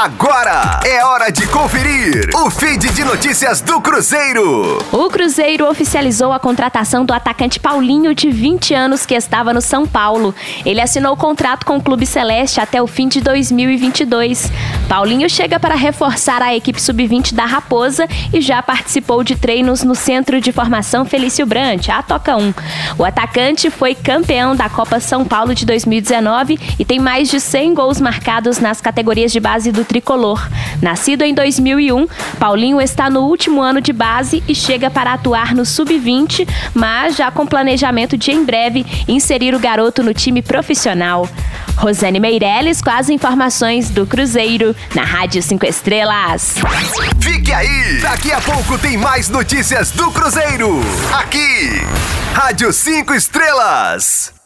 Agora é hora de conferir o feed de notícias do Cruzeiro. O Cruzeiro oficializou a contratação do atacante Paulinho, de 20 anos, que estava no São Paulo. Ele assinou o contrato com o Clube Celeste até o fim de 2022. Paulinho chega para reforçar a equipe sub-20 da Raposa e já participou de treinos no Centro de Formação Felício Brant, a Toca 1. O atacante foi campeão da Copa São Paulo de 2019 e tem mais de 100 gols marcados nas categorias de base do tricolor. Nascido em 2001, Paulinho está no último ano de base e chega para atuar no sub-20, mas já com planejamento de em breve inserir o garoto no time profissional. Rosane Meirelles com as informações do Cruzeiro na Rádio 5 Estrelas. Fique aí! Daqui a pouco tem mais notícias do Cruzeiro. Aqui, Rádio 5 Estrelas.